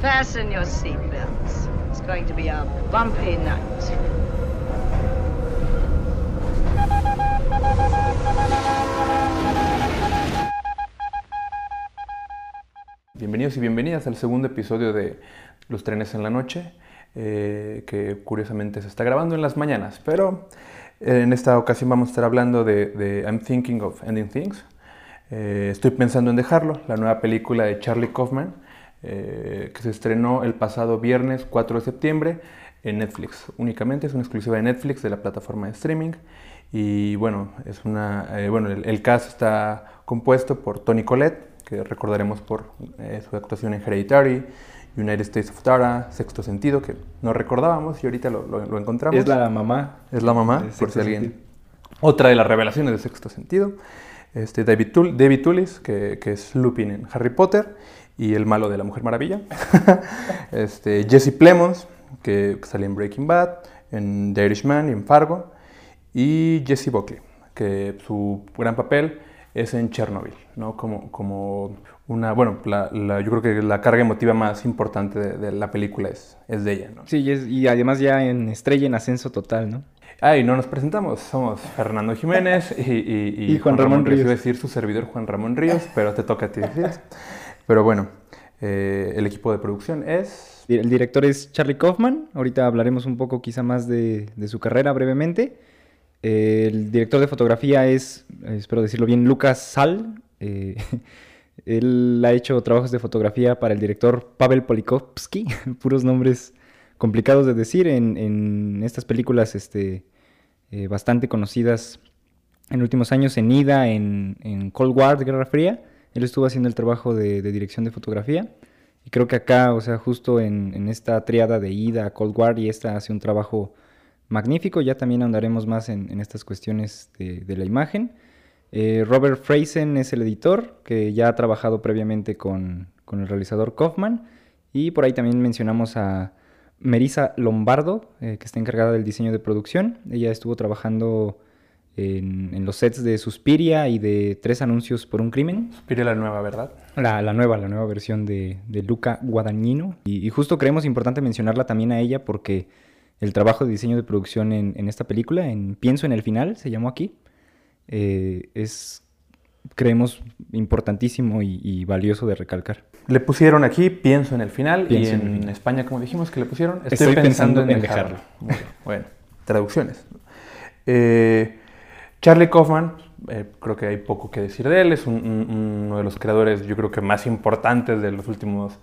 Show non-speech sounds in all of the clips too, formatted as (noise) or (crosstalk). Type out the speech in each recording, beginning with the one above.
Fasten your seatbelts. It's going to be a bumpy night. Bienvenidos y bienvenidas al segundo episodio de Los trenes en la noche, eh, que curiosamente se está grabando en las mañanas, pero eh, en esta ocasión vamos a estar hablando de, de I'm Thinking of Ending Things. Eh, estoy pensando en dejarlo, la nueva película de Charlie Kaufman, eh, que se estrenó el pasado viernes 4 de septiembre en Netflix. Únicamente es una exclusiva de Netflix de la plataforma de streaming. Y bueno, es una, eh, bueno el, el cast está compuesto por Tony Collette, que recordaremos por eh, su actuación en Hereditary, United States of Tara, Sexto Sentido, que no recordábamos y ahorita lo, lo- lo encontramos. Es la mamá. Es la mamá, por si alguien. Sentido. Otra de las revelaciones de Sexto Sentido. Este, David, Tul- David Tullis, que, que es Lupin en Harry Potter y el malo de la Mujer Maravilla. (laughs) este, Jesse Plemons, que sale en Breaking Bad, en The Irishman y en Fargo. Y Jesse Buckley, que su gran papel es en Chernobyl, ¿no? Como, como una, bueno, la- la- yo creo que la carga emotiva más importante de, de la película es, es de ella, ¿no? Sí, y, es- y además ya en estrella en ascenso total, ¿no? Ah, y no nos presentamos, somos Fernando Jiménez y, y- y (laughs) Y Juan Ramón Ríos. Iba a decir su servidor Juan Ramón Ríos, pero te toca a ti decir. (laughs) Pero bueno, eh, el equipo de producción es... El director es Charlie Kaufman. Ahorita hablaremos un poco quizá más de, su carrera brevemente. El director de fotografía es, espero decirlo bien, Lucas Sal. Eh, (laughs) él ha hecho trabajos de fotografía para el director Pavel Polikovsky. (laughs) Puros nombres complicados de decir en, estas películas este, eh, bastante conocidas en últimos años, en Ida, en Cold War, Guerra Fría. Él estuvo haciendo el trabajo de, dirección de fotografía. Y creo que acá, o sea, justo en, esta triada de Ida, Cold War y esta hace un trabajo magnífico. Ya también andaremos más en, estas cuestiones de, la imagen. Eh, Robert Freisen es el editor, que ya ha trabajado previamente con, con el realizador Kaufman. Y por ahí también mencionamos a Merisa Lombardo, eh, que está encargada del diseño de producción. Ella estuvo trabajando en, en los sets de Suspiria y de Tres Anuncios por un Crimen. Pire la nueva, ¿verdad? La, la nueva, la nueva versión de, de Luca Guadagnino. Y, y justo creemos importante mencionarla también a ella porque el trabajo de diseño de producción en, en esta película, en Pienso en el final, se llamó aquí, eh, es, creemos, importantísimo y, y valioso de recalcar. Le pusieron aquí, pienso en el final, Pienso y en. España, como dijimos, que le pusieron, Estoy pensando en dejarlo. Bien, Bueno, traducciones. Eh, Charlie Kaufman, eh, creo que hay poco que decir de él, es un- un- uno de los creadores, yo creo que más importantes de los últimos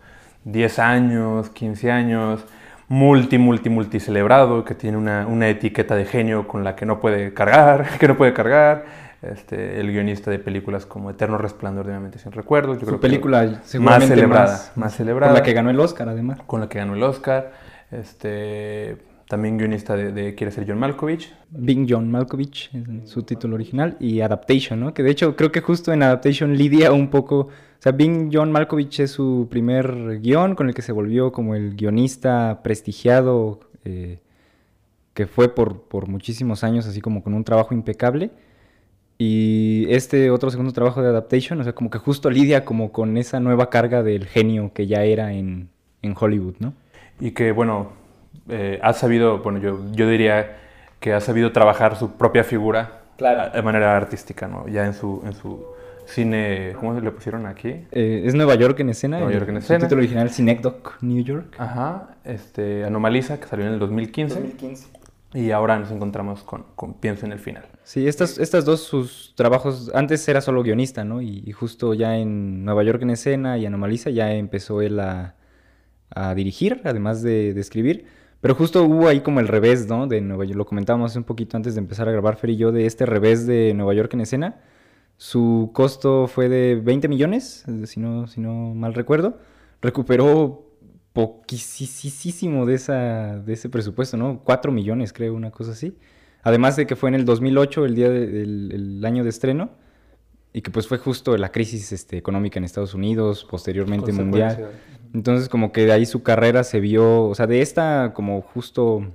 10 años, 15 años, multi, multi, multi celebrado, que tiene una, una etiqueta de genio con la que no puede cargar, (laughs) que no puede cargar. Este, el guionista de películas como Eterno Resplandor de una mente sin recuerdos. Yo Su creo que película más celebrada, más, más celebrada Por la que ganó el Oscar, además. con la que ganó el Oscar. Este, también guionista de, de Quiere ser John Malkovich. Bing John Malkovich, es su título original, y Adaptation, ¿no? Que de hecho creo que justo en Adaptation lidia un poco, o sea, Bing John Malkovich es su primer guion con el que se volvió como el guionista prestigiado, eh, que fue por, por muchísimos años, así como con un trabajo impecable. Y este otro segundo trabajo de Adaptation, o sea, como que justo lidia como con esa nueva carga del genio que ya era en, en Hollywood, ¿no? Y que, bueno, eh, ha sabido, bueno, yo, yo diría que ha sabido trabajar su propia figura Claro. de manera artística, ¿no? Ya en su, en su cine, ¿cómo le pusieron aquí? Eh, es Nueva York en escena. Nueva el- York en escena. título original Synecdoche, New York. Ajá, este, Anomaliza, que salió en el 2015. 2015. Y ahora nos encontramos con, con Pienso en el final. Sí, estas, estas dos, sus trabajos, antes era solo guionista, ¿no? Y, y justo ya en Nueva York en escena y Anomaliza ya empezó él a, a dirigir, además de, de escribir. Pero justo hubo ahí como el revés, ¿no? De Nueva York, lo comentábamos un poquito antes de empezar a grabar Fer y yo, de este revés de Nueva York en escena. Su costo fue de 20 millones, si no, si no mal recuerdo. Recuperó poquísimo de, de ese presupuesto, ¿no? 4 millones, creo, una cosa así. Además de que fue en el 2008, el día de- del el año de estreno, y que pues fue justo la crisis este, económica en Estados Unidos, posteriormente mundial. Entonces como que de ahí su carrera se vio, o sea, de esta como justo,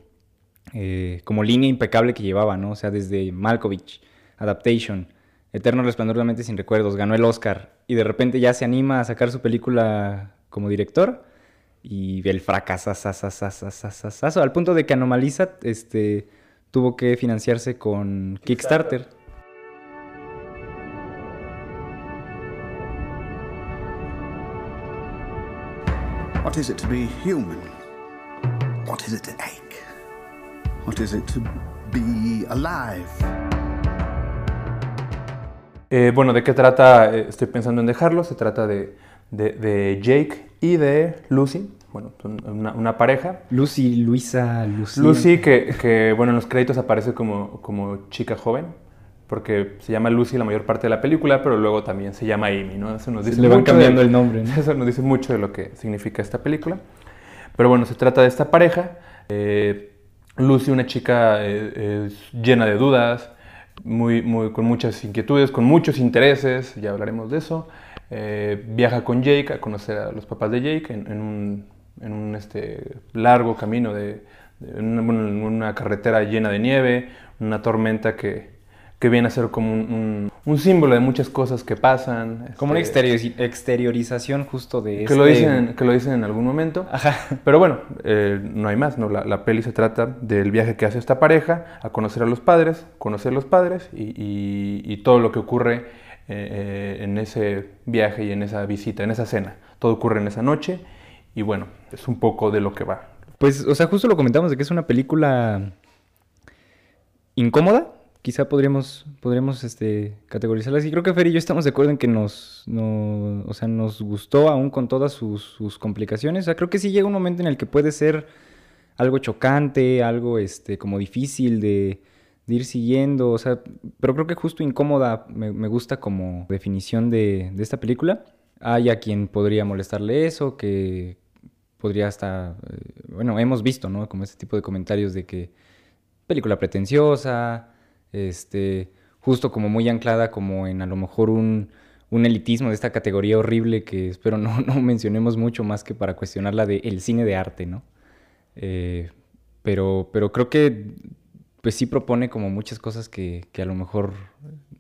eh, como línea impecable que llevaba, ¿no? O sea, desde Malkovich, Adaptation, Eterno Resplandor de la Mente Sin Recuerdos, ganó el Oscar y de repente ya se anima a sacar su película como director. y el fracasazo, al punto de que Anomalisa este, tuvo que financiarse con Kickstarter. What is it to be human? What is it to ache? What is it to be alive? Eh, bueno, ¿de qué trata? Eh, estoy pensando en dejarlo. Se trata de, de, Jake y de Lucy. Bueno, una, una, pareja. Lucy, Luisa, Lucy. Lucy, que, que, bueno, en los créditos aparece como, como chica joven porque se llama Lucy la mayor parte de la película, pero luego también se llama Amy, ¿no? Eso nos dice Le van cambiando el (laughs) nombre, Eso nos dice mucho de lo que significa esta película. Pero bueno, se trata de esta pareja. Eh, Lucy, una chica eh, llena de dudas, muy, muy, con muchas inquietudes, con muchos intereses, ya hablaremos de eso. Eh, viaja con Jake a conocer a los papás de Jake en, un, en un este, largo camino, de, en una carretera llena de nieve, una tormenta que, que viene a ser como un, un, símbolo de muchas cosas que pasan. Como una este, exteriorización justo de que Lo este dicen, que lo dicen en algún momento. Ajá. Pero bueno, eh, no hay más, ¿no? La, la, peli se trata del viaje que hace esta pareja a conocer a los padres, conocer a los padres y, y, todo lo que ocurre eh, eh, en ese viaje y en esa visita, en esa cena. Todo ocurre en esa noche y bueno, es un poco de lo que va. Pues, o sea, justo lo comentamos de que es una película incómoda, quizá podríamos, podríamos este, categorizarlas. Y creo que Fer y yo estamos de acuerdo en que nos, o sea, nos gustó aún con todas sus, complicaciones. O sea, creo que sí llega un momento en el que puede ser algo chocante, algo este, como difícil de, ir siguiendo. O sea, pero creo que justo incómoda me, gusta como definición de, de, esta película. Hay a quien podría molestarle eso, que podría hasta, eh, bueno, hemos visto, ¿no? Como este tipo de comentarios de que película pretenciosa, este, justo como muy anclada como en a lo mejor un, elitismo de esta categoría horrible que espero no, (laughs) no mencionemos mucho más que para cuestionar de el cine de arte, ¿no? Eh, pero, pero creo que pues sí propone como muchas cosas que, a lo mejor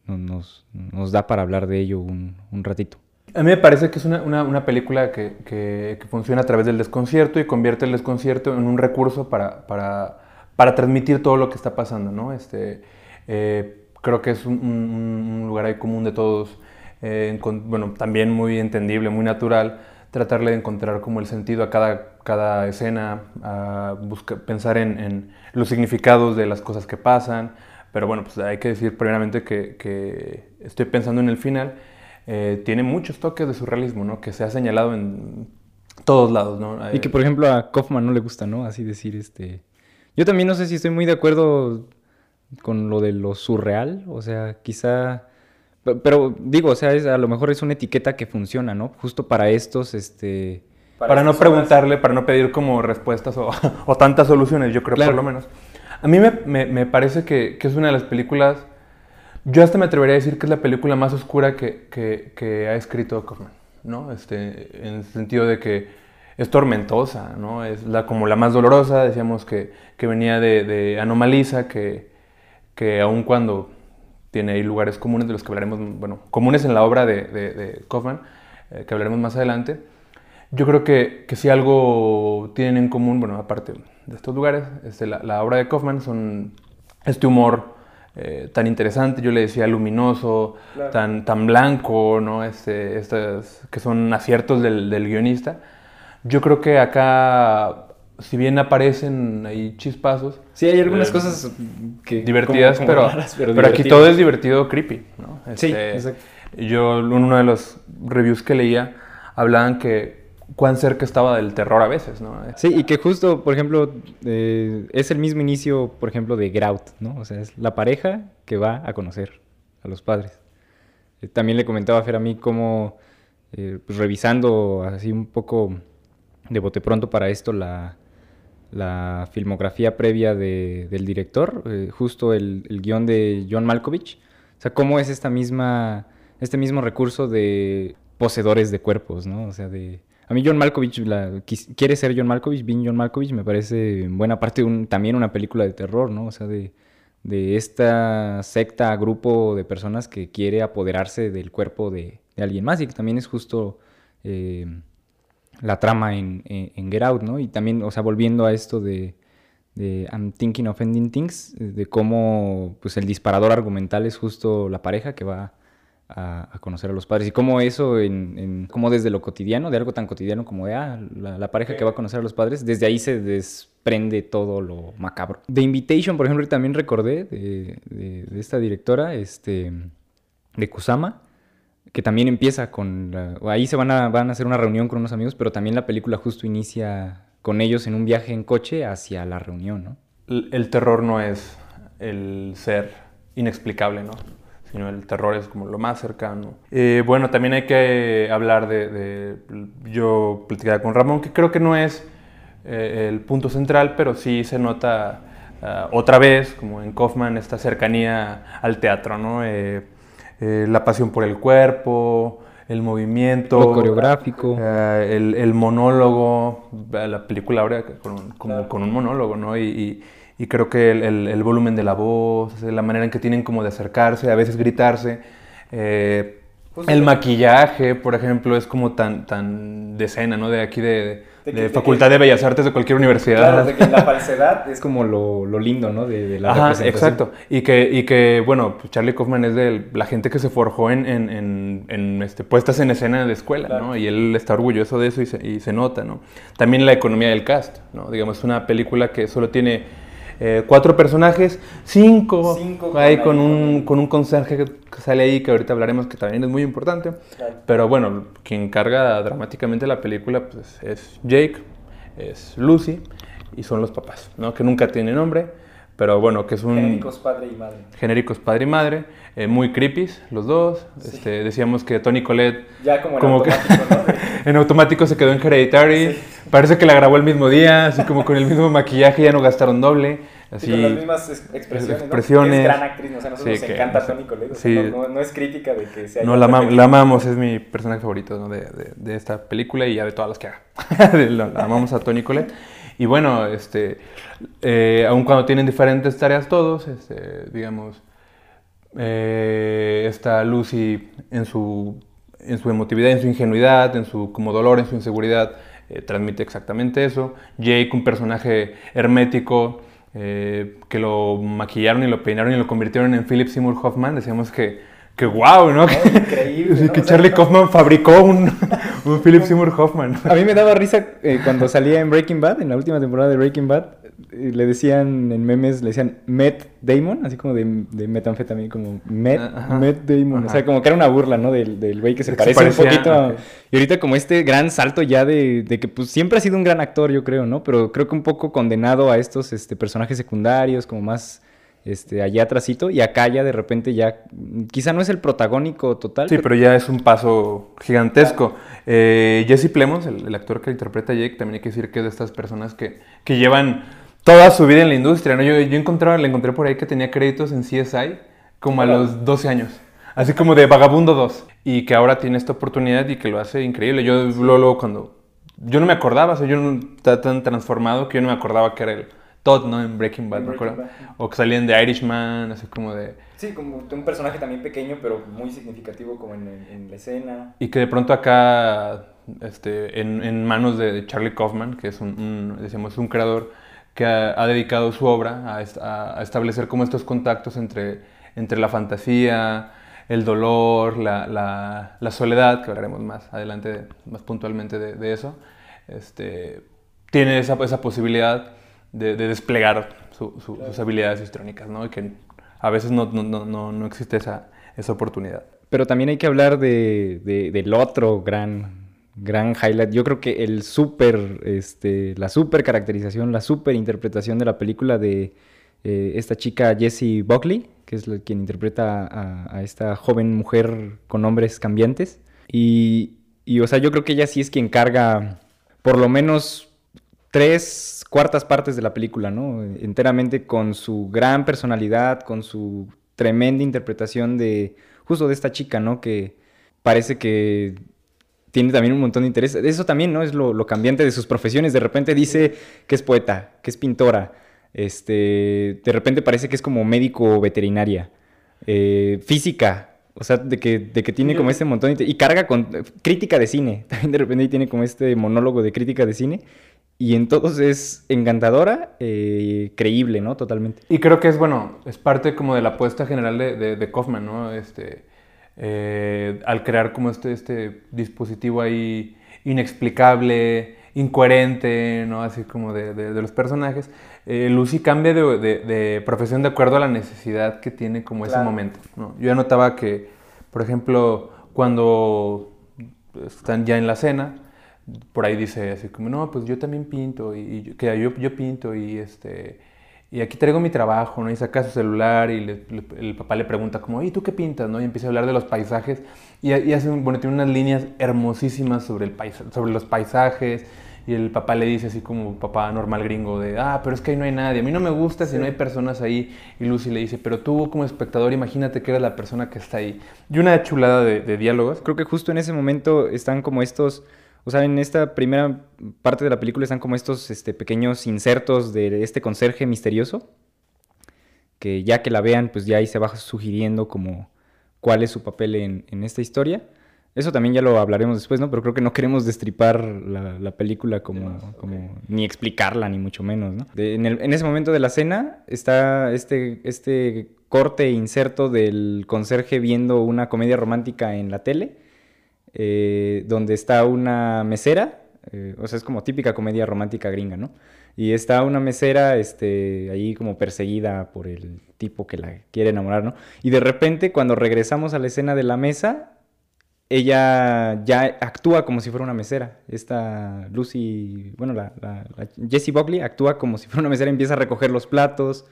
nos, da para hablar de ello un, ratito. A mí me parece que es una, película que, funciona a través del desconcierto y convierte el desconcierto en un recurso para, para, transmitir todo lo que está pasando, ¿no? Este, eh, creo que es un, lugar ahí común de todos, eh, bueno, también muy entendible, muy natural, tratarle de encontrar como el sentido a cada, cada escena, a pensar en, los significados de las cosas que pasan, pero bueno, pues hay que decir primeramente que, estoy pensando en el final, eh, tiene muchos toques de surrealismo, ¿no? Que se ha señalado en todos lados, ¿no? Y que por ejemplo a Kaufman no le gusta, ¿no? Así decir, este... Yo también no sé si estoy muy de acuerdo con lo de lo surreal, o sea, quizá... Pero digo, o sea, a lo mejor es una etiqueta que funciona, ¿no? Justo para estos, este... Para, no preguntarle, para no pedir como respuestas o, (laughs) tantas soluciones, yo creo por lo menos. A mí me, parece que, es una de las películas, yo hasta me atrevería a decir que es la película más oscura que, ha escrito Kaufman, ¿no? Este, en el sentido de que es tormentosa, ¿no? Es la, como la más dolorosa, decíamos que, venía de, de Anomalisa, que, que aun cuando tiene ahí lugares comunes de los que hablaremos, bueno, comunes en la obra de, de, Kaufman, eh, que hablaremos más adelante, yo creo que, que, si algo tienen en común, bueno, aparte de estos lugares, este, la, obra de Kaufman son este humor eh, tan interesante, yo le decía luminoso, tan, tan blanco, ¿no? Este, estas, que son aciertos del, del guionista. Yo creo que acá si bien aparecen ahí chispazos. Sí, hay algunas eh, cosas que divertidas, pero, pero, aquí todo es divertido creepy, ¿no? sí, este, exacto. Yo, en uno de los reviews que leía, hablaban que cuán cerca estaba del terror a veces, ¿no? Sí, y que justo, por ejemplo, eh, es el mismo inicio, por ejemplo, de Grout, ¿no? O sea, es la pareja que va a conocer a los padres. Eh, también le comentaba a Fer a mí cómo, pues, revisando así un poco de bote pronto para esto la, la filmografía previa del director, eh, justo el, guion de John Malkovich. O sea, cómo es esta misma, este mismo recurso de poseedores de cuerpos, ¿no? O sea, de... A mí John Malkovich, quiere ser John Malkovich, bien John Malkovich, me parece en buena parte también una película de terror, ¿no? O sea, de, esta secta, grupo de personas que quiere apoderarse del cuerpo de, alguien más y que también es justo... Eh, la trama en, en, en Get Out, ¿no? Y también, o sea, volviendo a esto de, de I'm Thinking of Ending Things, de cómo pues, el disparador argumental es justo la pareja que va a, a conocer a los padres y cómo eso, en, en, como desde lo cotidiano, de algo tan cotidiano como de ah, la, la, pareja que va a conocer a los padres, desde ahí se desprende todo lo macabro. The Invitation, por ejemplo, también recordé de, de, de esta directora, este, de Kusama, que también empieza con... Ahí se van a, van a hacer una reunión con unos amigos, pero también la película justo inicia con ellos en un viaje en coche hacia la reunión, ¿no? El, terror no es el ser inexplicable, ¿no? Sino el terror es como lo más cercano. Eh, bueno, también hay que hablar de, Yo platicaba con Ramón, que creo que no es eh, el punto central, pero sí se nota uh, otra vez, como en Kaufman, esta cercanía al teatro, ¿no? Eh, eh, la pasión por el cuerpo, el movimiento. Lo coreográfico. Uh, el, el, monólogo. La película ahora con, como, claro. con un monólogo, ¿no? Y, y, y creo que el, el, el, volumen de la voz, la manera en que tienen como de acercarse, a veces gritarse. Eh, pues el maquillaje, por ejemplo, es como tan, tan de escena, ¿no? De aquí de, de, de, de Facultad que, de Bellas Artes de cualquier universidad. Claro, de que la falsedad (laughs) es como lo, lo lindo, ¿no? De, la Ajá, exacto. Y que, y que, bueno, pues Charlie Kaufman es de la gente que se forjó en, en, en, en este, puestas en escena de escuela, claro. ¿no? Y él está orgulloso de eso y se, y se nota, ¿no? También la economía del cast, ¿no? Digamos, es una película que solo tiene eh, cuatro personajes, cinco, cinco ahí con, un, con un conserje que, sale ahí, que ahorita hablaremos, que también es muy importante. Claro. Pero bueno, quien carga dramáticamente la película pues, es Jake, es Lucy y son los papás, ¿no? que nunca tiene nombre, pero bueno, que es un... Genéricos padre y madre. Genéricos padre y madre, eh, muy creepy los dos. Sí. Este, decíamos que Tony Colette... Ya como en como automático, que, ¿no? (laughs) en automático se quedó en Hereditary. Sí. Parece que la grabó el mismo día, así como con el mismo maquillaje, ya no gastaron doble. Así, sí, con las mismas expresiones, expresiones. ¿no? Es gran actriz, o sea, a nosotros sí, nos que, encanta Tony Colette, sí, no, no, es crítica de que sea... No, la, am la, amamos, es mi personaje favorito ¿no? de, de, de, esta película y ya de todas las que haga. (laughs) la, la amamos a Tony Colette. Y bueno, este, eh, aun cuando tienen diferentes tareas todos, este, digamos, eh, está Lucy en su, en su emotividad, en su ingenuidad, en su como dolor, en su inseguridad, eh, transmite exactamente eso. Jake, un personaje hermético, eh, que lo maquillaron y lo peinaron y lo convirtieron en Philip Seymour Hoffman, decíamos que, que wow, ¿no? Increíble. ¿no? que (laughs) Charlie Kaufman fabricó un, un, Philip Seymour Hoffman. A mí me daba risa eh, cuando salía en Breaking Bad, en la última temporada de Breaking Bad, le decían en memes, le decían Met Damon, así como de, de metanfetamina, como Met, Ajá. Met Damon. Ajá. O sea, como que era una burla, ¿no? Del güey que se parece un poquito. Y ahorita como este gran salto ya de, de, que pues siempre ha sido un gran actor, yo creo, ¿no? Pero creo que un poco condenado a estos este, personajes secundarios, como más este, allá atrásito, y acá ya de repente ya, quizá no es el protagónico total. Sí, pero, pero ya es un paso gigantesco. Eh, Jesse Plemons, el, el, actor que interpreta a Jake, también hay que decir que es de estas personas que, que llevan toda su vida en la industria, ¿no? Yo, yo encontré, le encontré por ahí que tenía créditos en CSI como a los 12 años. Así como de Vagabundo 2. Y que ahora tiene esta oportunidad y que lo hace increíble. Yo luego cuando... Yo no me acordaba, o sea, yo no estaba tan transformado que yo no me acordaba que era el Todd, ¿no? En Breaking Bad, Bad. O que salían de Irishman, así como de... Sí, como un personaje también pequeño, pero muy significativo como en, en la escena. Y que de pronto acá, este, en, en manos de Charlie Kaufman, que es un, un decíamos, un creador que ha, ha dedicado su obra a, a, a, establecer como estos contactos entre, entre la fantasía, el dolor, la, la, la, soledad, que hablaremos más adelante, más puntualmente de, de eso, este, tiene esa, esa posibilidad de, de desplegar su, su, claro. sus habilidades histrónicas, ¿no? Y que a veces no, no, no, no existe esa, esa oportunidad. Pero también hay que hablar de, de, del otro gran gran highlight. Yo creo que el super, este, la super caracterización, la super interpretación de la película de eh, esta chica Jessie Buckley, que es la, quien interpreta a, esta joven mujer con nombres cambiantes. Y, y, o sea, yo creo que ella sí es quien carga por lo menos tres cuartas partes de la película, ¿no? Enteramente con su gran personalidad, con su tremenda interpretación de justo de esta chica, ¿no? Que parece que tiene también un montón de interés. Eso también, ¿no? Es lo, lo, cambiante de sus profesiones. De repente dice que es poeta, que es pintora. Este, de repente parece que es como médico veterinaria. Eh, física. O sea, de que, de que tiene como este montón y, y carga con eh, crítica de cine. (laughs) También de repente tiene como este monólogo de crítica de cine. Y en todos es encantadora, eh, creíble, ¿no? Totalmente. Y creo que es, bueno, es parte como de la apuesta general de, de, de Kaufman, ¿no? Este, eh, al crear como este, este dispositivo ahí inexplicable, incoherente, ¿no? Así como de, de, de los personajes. Eh, Lucy cambia de, de, profesión de acuerdo a la necesidad que tiene como claro. ese momento, ¿no? Yo notaba que, por ejemplo, cuando están ya en la cena, por ahí dice así como, no, pues yo también pinto, y, y que yo, yo pinto, y este y aquí traigo mi trabajo, ¿no? Y saca su celular y le, le, el papá le pregunta como, ¿y tú qué pintas, no? Y empieza a hablar de los paisajes y, y hace, bueno, tiene unas líneas hermosísimas sobre, el paisa, sobre los paisajes y el papá le dice así como papá normal gringo de, ah, pero es que ahí no hay nadie, a mí no me gusta si sí. no hay personas ahí. Y Lucy le dice, pero tú como espectador imagínate que eres la persona que está ahí. Y una chulada de, de diálogos. Creo que justo en ese momento están como estos o sea, en esta primera parte de la película están como estos este, pequeños insertos de este conserje misterioso, que ya que la vean, pues ya ahí se va sugiriendo como cuál es su papel en, en esta historia. Eso también ya lo hablaremos después, ¿no? Pero creo que no queremos destripar la, la película como, okay. como, ni explicarla, ni mucho menos, ¿no? De, en, el, en, ese momento de la cena está este, este corte e inserto del conserje viendo una comedia romántica en la tele eh, donde está una mesera, eh, o sea, es como típica comedia romántica gringa, ¿no? Y está una mesera este, ahí como perseguida por el tipo que la quiere enamorar, ¿no? Y de repente, cuando regresamos a la escena de la mesa, ella ya actúa como si fuera una mesera. Esta Lucy, bueno, la, la, Jessie Buckley actúa como si fuera una mesera, empieza a recoger los platos,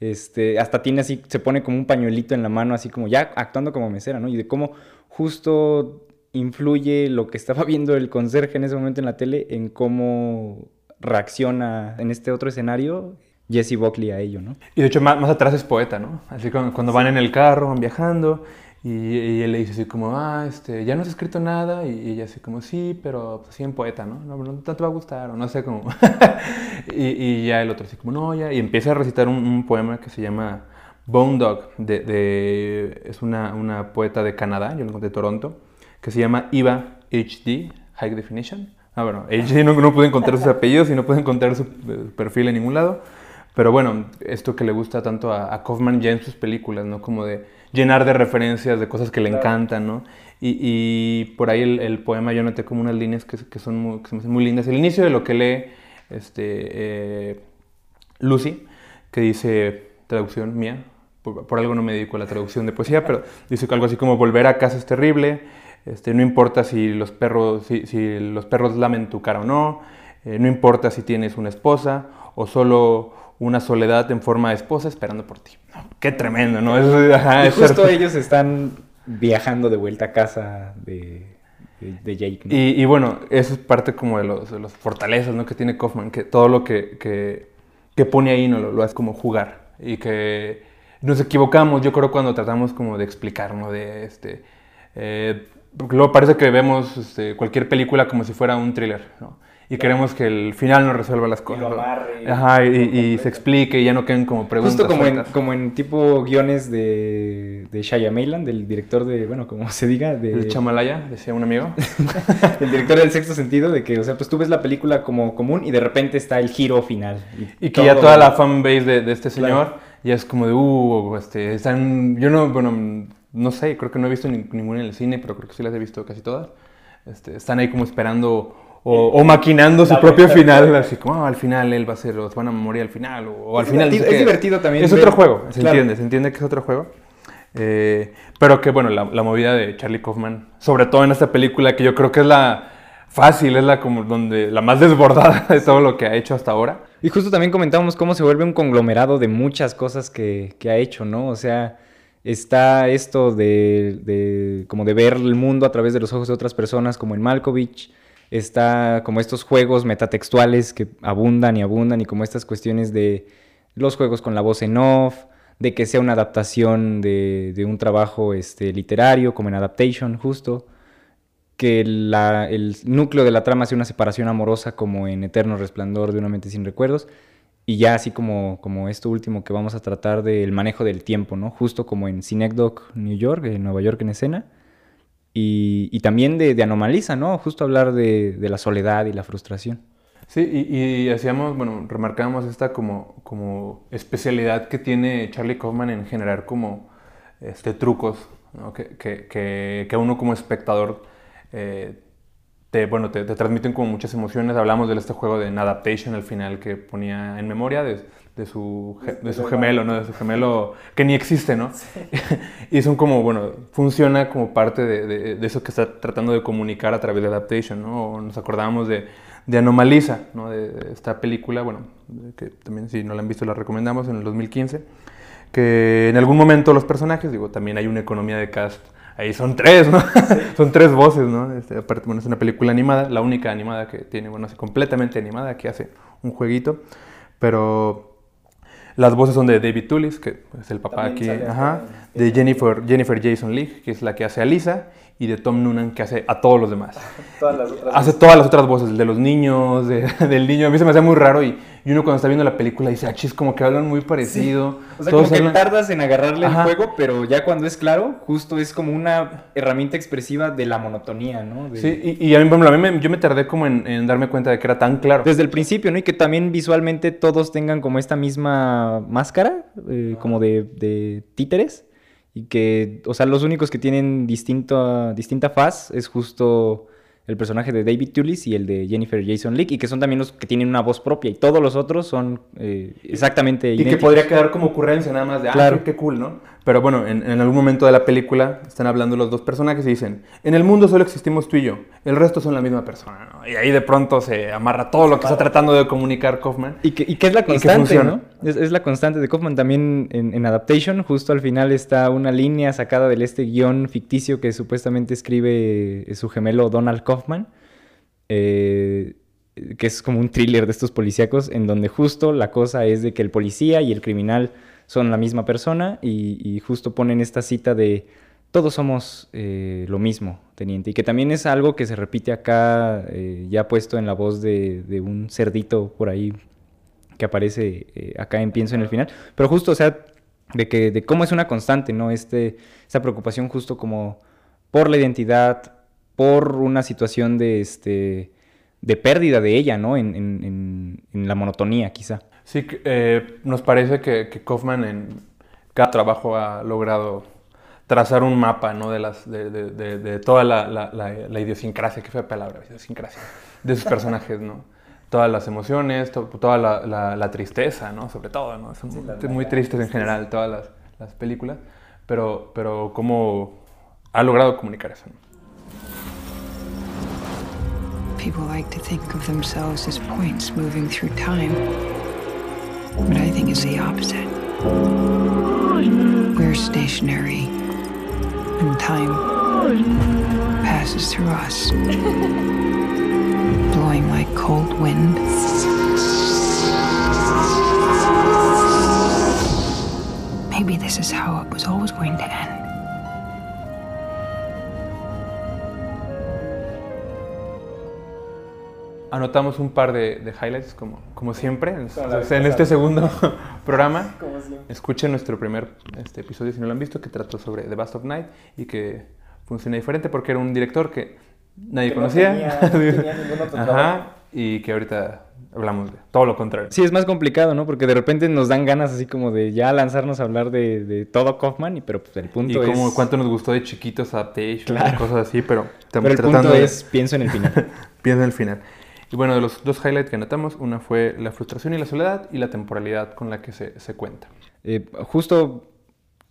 este, hasta tiene así, se pone como un pañuelito en la mano, así como ya actuando como mesera, ¿no? Y de cómo justo influye lo que estaba (laughs) viendo el conserje en ese momento en la tele en cómo reacciona en este otro escenario Jesse Buckley a ello, ¿no? Y de hecho más, atrás es poeta, ¿no? Así cuando, cuando van en el carro, van viajando y, él le dice así como, ah, este, ya no has escrito nada y, ella así como, sí, pero pues, en poeta, ¿no? No, no, te va a gustar o no sé cómo. (laughs) y, ya el otro así como, no, ya, y empieza a recitar un, poema que se llama Bone Dog, de, de, es una, una poeta de Canadá, yo lo encontré de Toronto que se llama IVA HD, High Definition. Ah, bueno, HD no, no pude encontrar sus apellidos y no pude encontrar su perfil en ningún lado. Pero bueno, esto que le gusta tanto a, a Kaufman ya en sus películas, ¿no? Como de llenar de referencias, de cosas que le claro. encantan, ¿no? Y, y, por ahí el, el, poema yo noté como unas líneas que, que son muy, que se me hacen muy lindas. El inicio de lo que lee este, eh, Lucy, que dice, traducción mía, por, por, algo no me dedico a la traducción de poesía, pero dice algo así como volver a casa es terrible, este, no importa si los, perros, si, si, los perros lamen tu cara o no, eh, no importa si tienes una esposa o solo una soledad en forma de esposa esperando por ti. No, qué tremendo, ¿no? Es, ajá, y justo ellos están viajando de vuelta a casa de, de, de Jake. ¿no? Y, y, bueno, eso es parte como de los, de los fortalezas ¿no? que tiene Kaufman, que todo lo que, que, que pone ahí no lo, lo hace como jugar y que nos equivocamos, yo creo, cuando tratamos como de explicar, ¿no? De este... Eh, porque luego parece que vemos este, cualquier película como si fuera un thriller, ¿no? Y queremos que el final nos resuelva las cosas. Y lo amarre. Ajá, y, y, se explique y ya no queden como preguntas. Justo como en, como en tipo guiones de, de Shyamalan, del director de, bueno, como se diga, de... El Chamalaya, decía un amigo. (laughs) el director del sexto sentido, de que, o sea, pues tú ves la película como común y de repente está el giro final. Y, y que ya toda la fanbase de, de este señor claro. ya es como de, uh, este, están, yo no, bueno no sé, creo que no he visto ni, ninguna en el cine, pero creo que sí las he visto casi todas. Este, están ahí como esperando o, o maquinando su propio final, así como oh, al final él va a ser, o van a morir al final, o, o al es final. Divertido, es divertido también. Es ver... otro juego, se claro. entiende, se entiende que es otro juego. Eh, pero que bueno, la, la, movida de Charlie Kaufman, sobre todo en esta película, que yo creo que es la fácil, es la como donde la más desbordada de todo lo que ha hecho hasta ahora. Y justo también comentábamos cómo se vuelve un conglomerado de muchas cosas que, que ha hecho, ¿no? O sea, está esto de, de, como de ver el mundo a través de los ojos de otras personas, como en Malkovich, está como estos juegos metatextuales que abundan y abundan, y como estas cuestiones de los juegos con la voz en off, de que sea una adaptación de, un trabajo este, literario, como en Adaptation, justo, que el núcleo de la trama sea una separación amorosa, como en Eterno Resplandor de una mente sin recuerdos, Y ya así como, como esto último que vamos a tratar del manejo del tiempo, ¿no? Justo como en Synecdoche, New York, en Nueva York en escena. Y, y también de, de ¿no? Justo hablar de, de la soledad y la frustración. Sí, y, hacíamos, bueno, remarcábamos esta como, como especialidad que tiene Charlie Kaufman en generar como este, trucos, ¿no? que, que, que, uno como espectador eh, te, bueno, te, te, transmiten como muchas emociones. Hablamos de este juego de Adaptation al final que ponía en memoria de, de, su, de su gemelo, ¿no? De su gemelo que ni existe, ¿no? Sí. (laughs) y son como, bueno, funciona como parte de, de, de, eso que está tratando de comunicar a través de Adaptation, ¿no? O nos acordábamos de, de Anomaliza, ¿no? De, esta película, bueno, que también si no la han visto la recomendamos en el 2015, que en algún momento los personajes, digo, también hay una economía de cast ahí son tres, ¿no? (laughs) Son tres voces, ¿no? Este, aparte, bueno, es una película animada, la única animada que tiene, bueno, es completamente animada, que hace un jueguito, pero las voces son de David Tullis, que es el papá También aquí, ajá, de Jennifer, Jennifer Jason Leigh, que es la que hace a Lisa, y de Tom Noonan, que hace a todos los demás. (laughs) todas las otras hace todas las otras voces, de los niños, de, (laughs) del niño. A mí se me hace muy raro y, y, uno cuando está viendo la película dice, ah, chis, como que hablan muy parecido. Sí. O sea, todos como que tardas en agarrarle Ajá. el juego, pero ya cuando es claro, justo es como una herramienta expresiva de la monotonía, ¿no? De... Sí, y, y, a mí, bueno, a mí me, yo me tardé como en, en, darme cuenta de que era tan claro. Desde el principio, ¿no? Y que también visualmente todos tengan como esta misma máscara, eh, como de, de títeres y que, o sea, los únicos que tienen distinto, distinta faz es justo el personaje de David Tullis y el de Jennifer Jason Leigh, y que son también los que tienen una voz propia, y todos los otros son eh, exactamente Y idénticos. que podría quedar como ocurrencia nada más de, claro. ah, qué, qué cool, ¿no? Pero bueno, en, en, algún momento de la película están hablando los dos personajes y dicen, en el mundo solo existimos tú y yo, el resto son la misma persona, ¿no? Y ahí de pronto se amarra todo lo que está tratando de comunicar Kaufman. Y que, y que es la constante, ¿no? Es, es, la constante de Kaufman. También en, en, Adaptation, justo al final está una línea sacada del este guion ficticio que supuestamente escribe su gemelo Donald Kaufman. Eh, que es como un thriller de estos policíacos, en donde justo la cosa es de que el policía y el criminal son la misma persona y, y justo ponen esta cita de todos somos eh, lo mismo, teniente, y que también es algo que se repite acá, eh, ya puesto en la voz de, un cerdito por ahí que aparece eh, acá en Pienso en el final, pero justo, o sea, de, que, de cómo es una constante, ¿no? Este, esta preocupación justo como por la identidad, por una situación de, este, de pérdida de ella, ¿no? En, en, en la monotonía, quizá. Sí, eh, nos parece que, que, Kaufman en cada trabajo ha logrado trazar un mapa ¿no? de, las, de, de, de toda la, la, la, la, idiosincrasia, qué fea palabra, idiosincrasia, de sus personajes, ¿no? Todas las emociones, to, toda la, tristeza, ¿no? Sobre todo, ¿no? Son sí, muy tristes en general todas las, las, películas, pero, pero cómo ha logrado comunicar eso, ¿no? People like to think of themselves as points moving through time. But I think it's the opposite. We're stationary, and time passes through us, (laughs) blowing like cold wind. Maybe this is how it was always going to end. Anotamos un par de, de highlights, como, como siempre, en, en este segundo (laughs) programa. Escuchen nuestro primer este, episodio si no lo han visto, que trató sobre The Bast of Night y que funciona diferente porque era un director que nadie que conocía. No tenía, no tenía (laughs) ningún otro Ajá, y que ahorita hablamos de todo lo contrario. Sí, es más complicado, ¿no? Porque de repente nos dan ganas así como de ya lanzarnos a hablar de, de todo Kaufman, y, pero pues el punto y como es... cuánto nos gustó de chiquitos Adaptation, claro. cosas así, pero estamos pero el tratando punto de... es pienso en el final. (laughs) pienso en el final. Y bueno, de los dos highlights que anotamos, una fue la frustración y la soledad y la temporalidad con la que se, se cuenta. Eh, justo,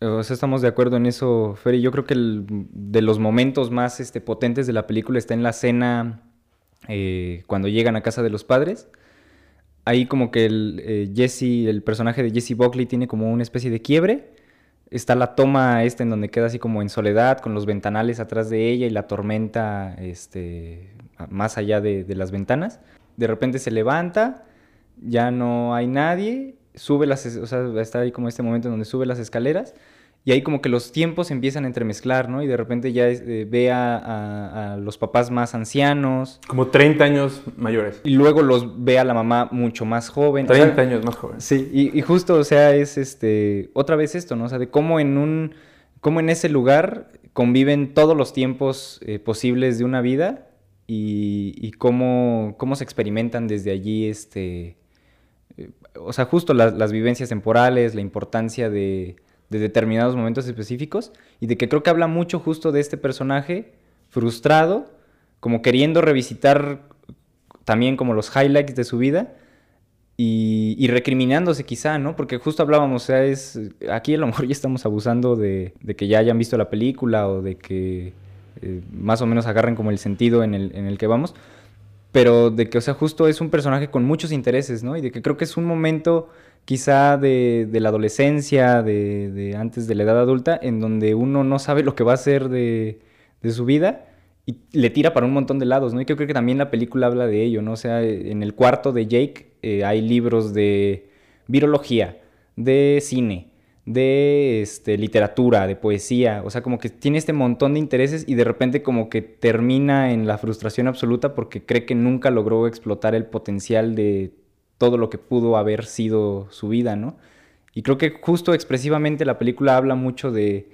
o estamos de acuerdo en eso, Fer, y yo creo que el, de los momentos más este, potentes de la película está en la cena eh, cuando llegan a casa de los padres. Ahí como que el, eh, Jesse, el personaje de Jesse Buckley tiene como una especie de quiebre. Está la toma esta en donde queda así como en soledad, con los ventanales atrás de ella y la tormenta este, más allá de, de, las ventanas. De repente se levanta, ya no hay nadie, sube las, o sea, está ahí como este momento en donde sube las escaleras y ahí como que los tiempos empiezan a entremezclar, ¿no? Y de repente ya eh, ve a, a- a los papás más ancianos Como 30 años mayores. y luego los ve a la mamá mucho más joven. O sea, 30 años más jóvenes. Sí, y, y justo, o sea, es este, otra vez esto, ¿no? O sea, de cómo en un, cómo en ese lugar conviven todos los tiempos eh, posibles de una vida y, y cómo, cómo se experimentan desde allí, este, eh, o sea, justo las vivencias temporales, la importancia de, de determinados momentos específicos y de que creo que habla mucho justo de este personaje frustrado, como queriendo revisitar también como los highlights de su vida y, recriminándose quizá, ¿no? Porque justo hablábamos, o sea, es, aquí a lo mejor (laughs) ya estamos abusando de, de que ya hayan visto la película o de que eh, más o menos agarren como el sentido en el, en el que vamos, pero de que, o sea, justo es un personaje con muchos intereses, ¿no? Y de que creo que es un momento quizá de, de la adolescencia, de, de antes de la edad adulta, en donde uno no sabe lo que va a hacer de, de su vida y le tira para un montón de lados, ¿no? Y creo, creo que también la película habla de ello, ¿no? O sea, en el cuarto de Jake eh, hay libros de virología, de cine, de este, literatura, de poesía, o sea, como que tiene este montón de intereses y de repente como que termina en la frustración absoluta porque cree que nunca logró explotar el potencial de todo lo que pudo haber sido su vida, ¿no? Y creo que justo expresivamente la película habla mucho de,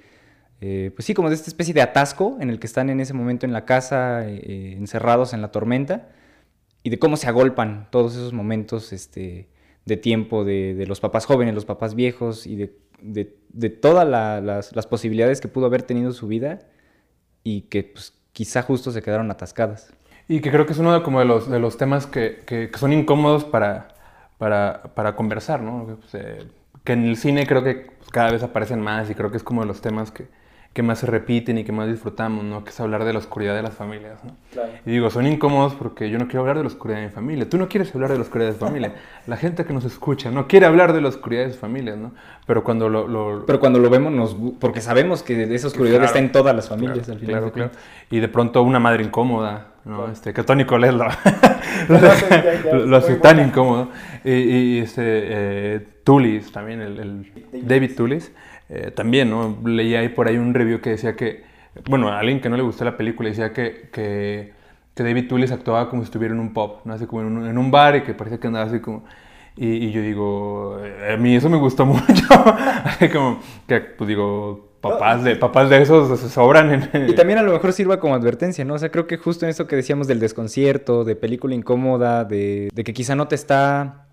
eh, pues sí, como de esta especie de atasco en el que están en ese momento en la casa, eh, encerrados en la tormenta, y de cómo se agolpan todos esos momentos este, de tiempo de, los papás jóvenes, los papás viejos, y de, de, todas la- las, las posibilidades que pudo haber tenido su vida, y que pues, quizá justo se quedaron atascadas. Y que creo que es uno de, como de, los, de los temas que, que- son incómodos para, para, para conversar, ¿no? Pues, eh, que en el cine creo que cada vez aparecen más y creo que es como de los temas que, que más se repiten y que más disfrutamos, ¿no? Que es hablar de la oscuridad de las familias, ¿no? Y digo, son incómodos porque yo no quiero hablar de la oscuridad de mi familia. Tú no quieres hablar de la oscuridad de tu familia. (laughs) La gente que nos escucha no quiere hablar de la oscuridad de sus familias, ¿no? Pero cuando lo... lo- Pero cuando lo vemos, nos, porque sabemos que esa oscuridad Claro. está en todas las familias Claro, al final. claro, claro. Y de pronto una madre incómoda, ¿no? Este, que Tony Colette (laughs) (laughs) lo, Lo lo- hace tan incómodo. Y, y este, eh, Tullis, también, el, el David Tullis, eh, también, ¿no? Leí ahí por ahí un review que decía que, bueno, a alguien que no le gustó la película decía que, que, que David Tullis actuaba como si estuviera en un pub, ¿no? Así como en un, en un bar y que parecía que andaba así como... Y, y yo digo, eh, a mí eso me gustó (laughs) mucho. Así como que, pues digo, papás de, papás de esos se sobran en... Y también a lo mejor sirva como advertencia, ¿no? O sea, creo que justo en eso que decíamos del desconcierto, de película incómoda, de, de que quizá no te está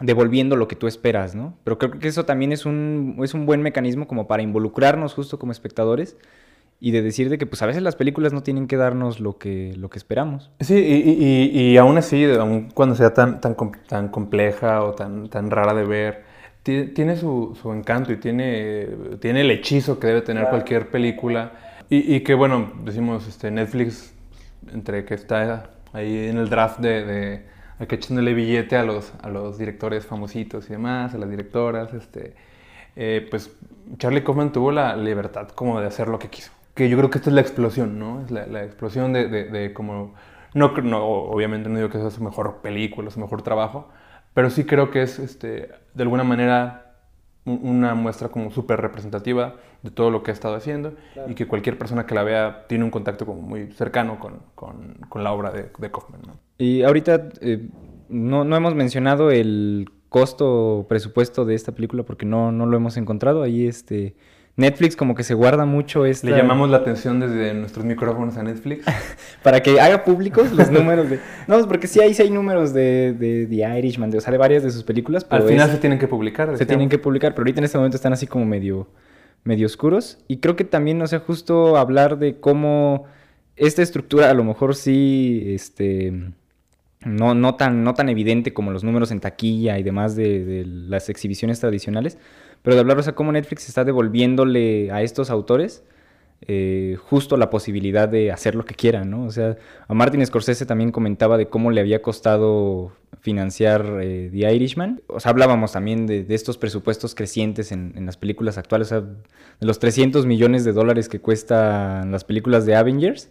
devolviendo lo que tú esperas, ¿no? Pero creo que eso también es un, es un buen mecanismo como para involucrarnos justo como espectadores y de decir de que pues a veces las películas no tienen que darnos lo que, lo que esperamos. Sí, y, y- y- aún así, aun cuando sea tan, tan, tan compleja o tan, tan rara de ver, ti- tiene su, su encanto y tiene, tiene el hechizo que debe tener cualquier película. Y, y que, bueno, decimos, este, Netflix, entre que está ahí en el draft de, de a que echándole billete a los, a los directores famositos y demás, a las directoras, este, eh, pues Charlie Kaufman tuvo la libertad como de hacer lo que quiso. Que yo creo que esta es la explosión, ¿no? Es la, la explosión de, de, como... No, no, obviamente no digo que sea su mejor película, su mejor trabajo, pero sí creo que es, este, de alguna manera, una muestra como súper representativa de todo lo que ha estado haciendo y que cualquier persona que la vea tiene un contacto como muy cercano con, con, con la obra de, de Kaufman, ¿no? Y ahorita eh, no, no hemos mencionado el costo presupuesto de esta película porque no, no lo hemos encontrado. Ahí este Netflix como que se guarda mucho esta... Le llamamos la atención desde nuestros micrófonos a Netflix. (laughs) Para que haga públicos los números de... No, pues porque sí hay, sí hay números de, de The Irishman, de, o sea, de varias de sus películas, pero Al final es- se tienen que publicar. se tienen que publicar, pero ahorita en este momento están así como medio, medio oscuros. Y creo que también, o sea, justo hablar de cómo esta estructura a lo mejor sí, este, no, no, tan, no tan evidente como los números en taquilla y demás de, las exhibiciones tradicionales, pero de hablar, o sea, cómo Netflix está devolviéndole a estos autores eh, justo la posibilidad de hacer lo que quieran, ¿no? O sea, a Martin Scorsese también comentaba de cómo le había costado financiar eh, The Irishman. O sea, hablábamos también de, de estos presupuestos crecientes en, en las películas actuales, o sea, de los 300 millones de dólares que cuestan las películas de Avengers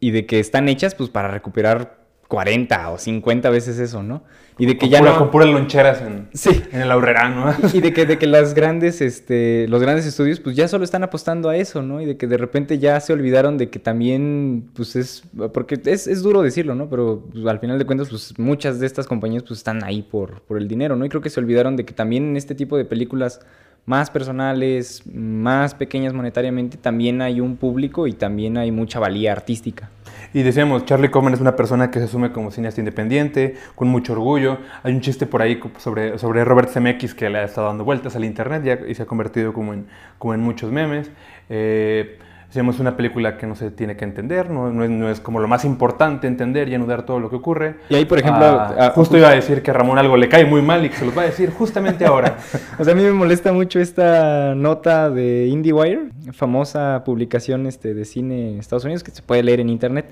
y de que están hechas pues para recuperar 40 o 50 veces eso, ¿no? Y de que Con ya pura- no... Con puras loncheras en, Sí. en el aurrera, ¿no? (laughs) Y de que, de que las grandes, este, los grandes estudios, pues ya solo están apostando a eso, ¿no? Y de que de repente ya se olvidaron de que también, pues es, porque es, es duro decirlo, ¿no? Pero pues, al final de cuentas, pues muchas de estas compañías, pues están ahí por, por el dinero, ¿no? Y creo que se olvidaron de que también en este tipo de películas más personales, más pequeñas monetariamente, también hay un público y también hay mucha valía artística. Y decíamos, Charlie Kaufman es una persona que se asume como cineasta independiente, con mucho orgullo. Hay un chiste por ahí sobre, sobre Robert Zemeckis que le ha estado dando vueltas al internet y se ha convertido como en, como en muchos memes. Eh, decíamos, una película que no se tiene que entender, no, no es, no es como lo más importante entender y anudar todo lo que ocurre. Y ahí, por ejemplo, Ah, ah, justo iba a decir que a Ramón algo le cae muy mal y que se los va a decir justamente ahora. (laughs) O sea, a mí me molesta mucho esta nota de IndieWire, famosa publicación este, de cine en Estados Unidos que se puede leer en internet,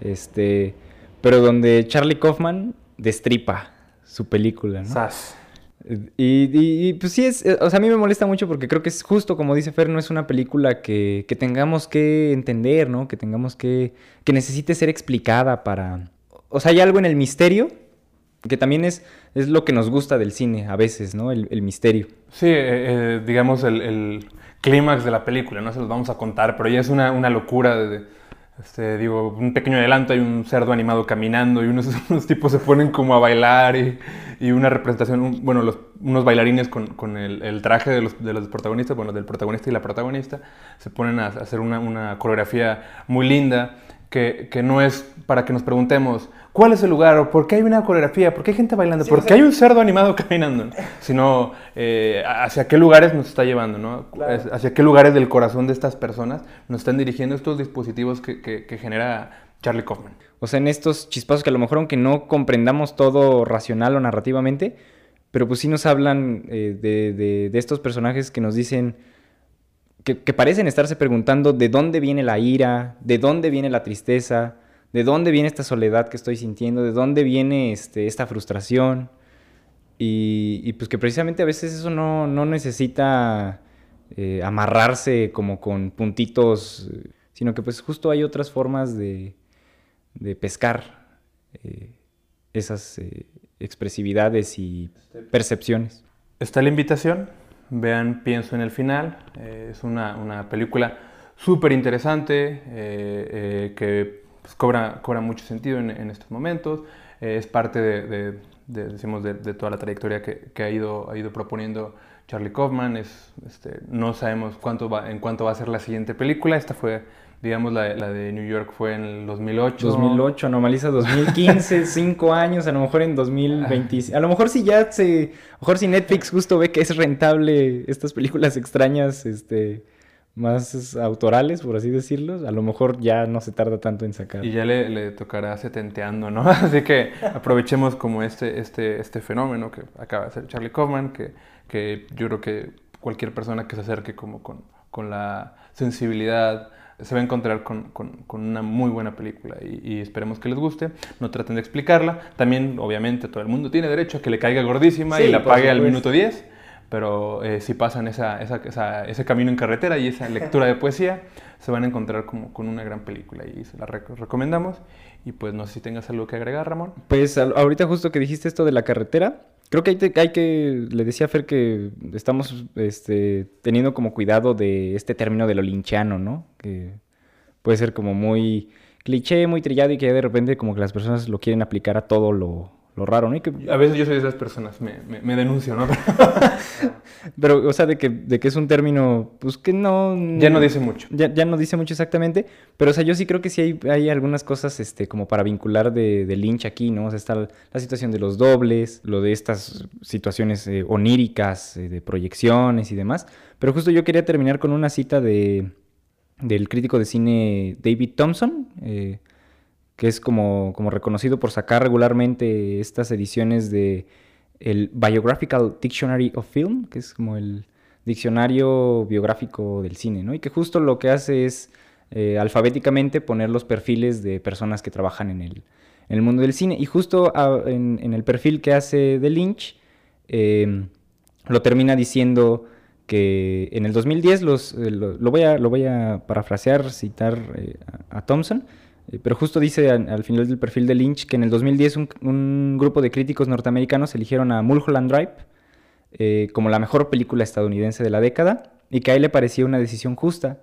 este, pero donde Charlie Kaufman destripa su película, ¿no? Sas. Y, pues sí, es, eh, o sea, a mí me molesta mucho porque creo que es justo como dice Fer, no es una película que, que tengamos que entender, ¿no? Que tengamos que, que necesite ser explicada para... O sea, hay algo en el misterio que también es, es lo que nos gusta del cine a veces, ¿no? El, misterio. Sí, eh, eh, digamos el, el clímax de la película, no se los vamos a contar, pero ya es una, una locura. De- este, digo, un pequeño adelanto, hay un cerdo animado caminando y unos, (laughs) unos tipos se ponen como a bailar y, y una representación, bueno, unos bailarines con, con el, traje de los, de los protagonistas, bueno, del protagonista y la protagonista, se ponen a, hacer una, una coreografía muy linda que, que no es para que nos preguntemos cuál es el lugar o por qué hay una coreografía, por qué hay gente bailando, por qué hay un cerdo animado (laughs) caminando, sino eh, hacia qué lugares nos está llevando, ¿no? Es- hacia qué lugares del corazón de estas personas nos están dirigiendo estos dispositivos que, que- que genera Charlie Kaufman. O sea, en estos chispazos que a lo mejor aunque no comprendamos todo racional o narrativamente, pero pues sí nos hablan eh, de, de- de estos personajes que nos dicen, que, que parecen estarse preguntando de dónde viene la ira, de dónde viene la tristeza, de dónde viene esta soledad que estoy sintiendo, de dónde viene este, esta frustración. Y, pues que precisamente a veces eso no, no necesita eh, amarrarse como con puntitos, sino que pues justo hay otras formas de, de pescar eh, esas eh, expresividades y percepciones. Está la invitación, vean Pienso en el final, es una, una película súper interesante que pues, cobra, cobra mucho sentido en, en estos momentos, eh, es parte de, de- de, decimos, de, de toda la trayectoria que, que ha, ido, ha ido proponiendo Charlie Kaufman, es, este, no sabemos cuánto va, en cuánto va a ser la siguiente película, esta fue, digamos, la, la de New York fue en el 2008. 2008, Anomaliza 2015, 5 años, a lo mejor en 2020. A lo mejor si ya se. A lo mejor si Netflix justo ve que es rentable estas películas extrañas, este. Más autorales, por así decirlo. A lo mejor ya no se tarda tanto en sacar. Y ya le, le tocará setenteando, ¿no? (laughs) Así que aprovechemos como este, este, este fenómeno que acaba de hacer Charlie Kaufman, que, que yo creo que cualquier persona que se acerque como con, con la sensibilidad se va a encontrar con, con- con una muy buena película y, y esperemos que les guste. No traten de explicarla. También, obviamente, todo el mundo tiene derecho a que le caiga gordísima y la pague al minuto 10. Pero eh, si pasan esa, esa- esa- ese camino en carretera y esa lectura de poesía, se van a encontrar como con una gran película y se la rec- recomendamos. Y pues no sé si tengas algo que agregar, Ramón. Pues ahorita justo que dijiste esto de la carretera, creo que hay que, le decía a Fer que estamos este, teniendo como cuidado de este término de lo linchano, ¿no? Que puede ser como muy cliché, muy trillado y que de repente como que las personas lo quieren aplicar a todo lo, lo raro, ¿no? Y que, A veces yo soy de esas personas, me, me- me denuncio, ¿no? (laughs) pero, o sea, de que, de que es un término, pues que no... ya no dice mucho. Ya, ya no dice mucho exactamente, pero o sea, yo sí creo que sí hay, hay algunas cosas este, como para vincular de, de Lynch aquí, ¿no? O sea, está la situación de los dobles, lo de estas situaciones eh, oníricas, eh, de proyecciones y demás. Pero justo yo quería terminar con una cita de, del crítico de cine David Thompson, eh, que es como, como reconocido por sacar regularmente estas ediciones de el Biographical Dictionary of Film, que es como el diccionario biográfico del cine, ¿no? Y que justo lo que hace es eh, alfabéticamente poner los perfiles de personas que trabajan en el, en el mundo del cine. Y justo ah, en, el perfil que hace de Lynch, eh, lo termina diciendo que en el 2010, los, eh, lo, voy, a, lo voy a parafrasear, citar eh, a, Thompson, pero justo dice al, al final del perfil de Lynch que en el 2010 un, un grupo de críticos norteamericanos eligieron a Mulholland Drive eh, como la mejor película estadounidense de la década y que a él le parecía una decisión justa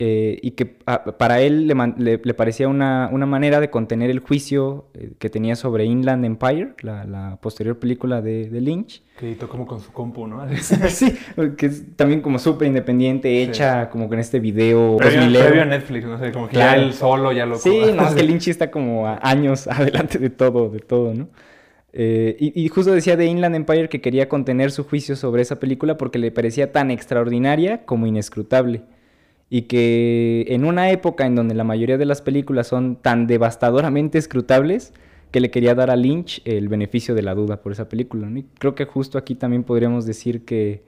eh, y que a- para él le, le- le parecía una, una manera de contener el juicio eh, que tenía sobre Inland Empire, la, la posterior película de, de Lynch. Que editó como con su compu, ¿no? (laughs) sí, que es también como súper independiente, hecha como con este video Previo, 2000ero. previo a Netflix, no sé, como que ya Claro. él solo ya lo... Sí, no, es que (laughs) Lynch está como a años (laughs) adelante de todo, de todo, ¿no? Eh, y, y justo decía de Inland Empire que quería contener su juicio sobre esa película porque le parecía tan extraordinaria como inescrutable. Y que en una época en donde la mayoría de las películas son tan devastadoramente escrutables, que le quería dar a Lynch el beneficio de la duda por esa película. ¿no? Y creo que justo aquí también podríamos decir que...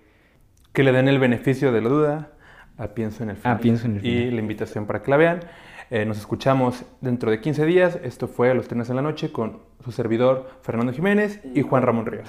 que le den el beneficio de la duda a Pienso en el final. Pienso en el Y la invitación para que la vean. Eh, nos escuchamos dentro de 15 días. Esto fue Los Trenes en la Noche con su servidor Fernando Jiménez y Juan Ramón Ríos.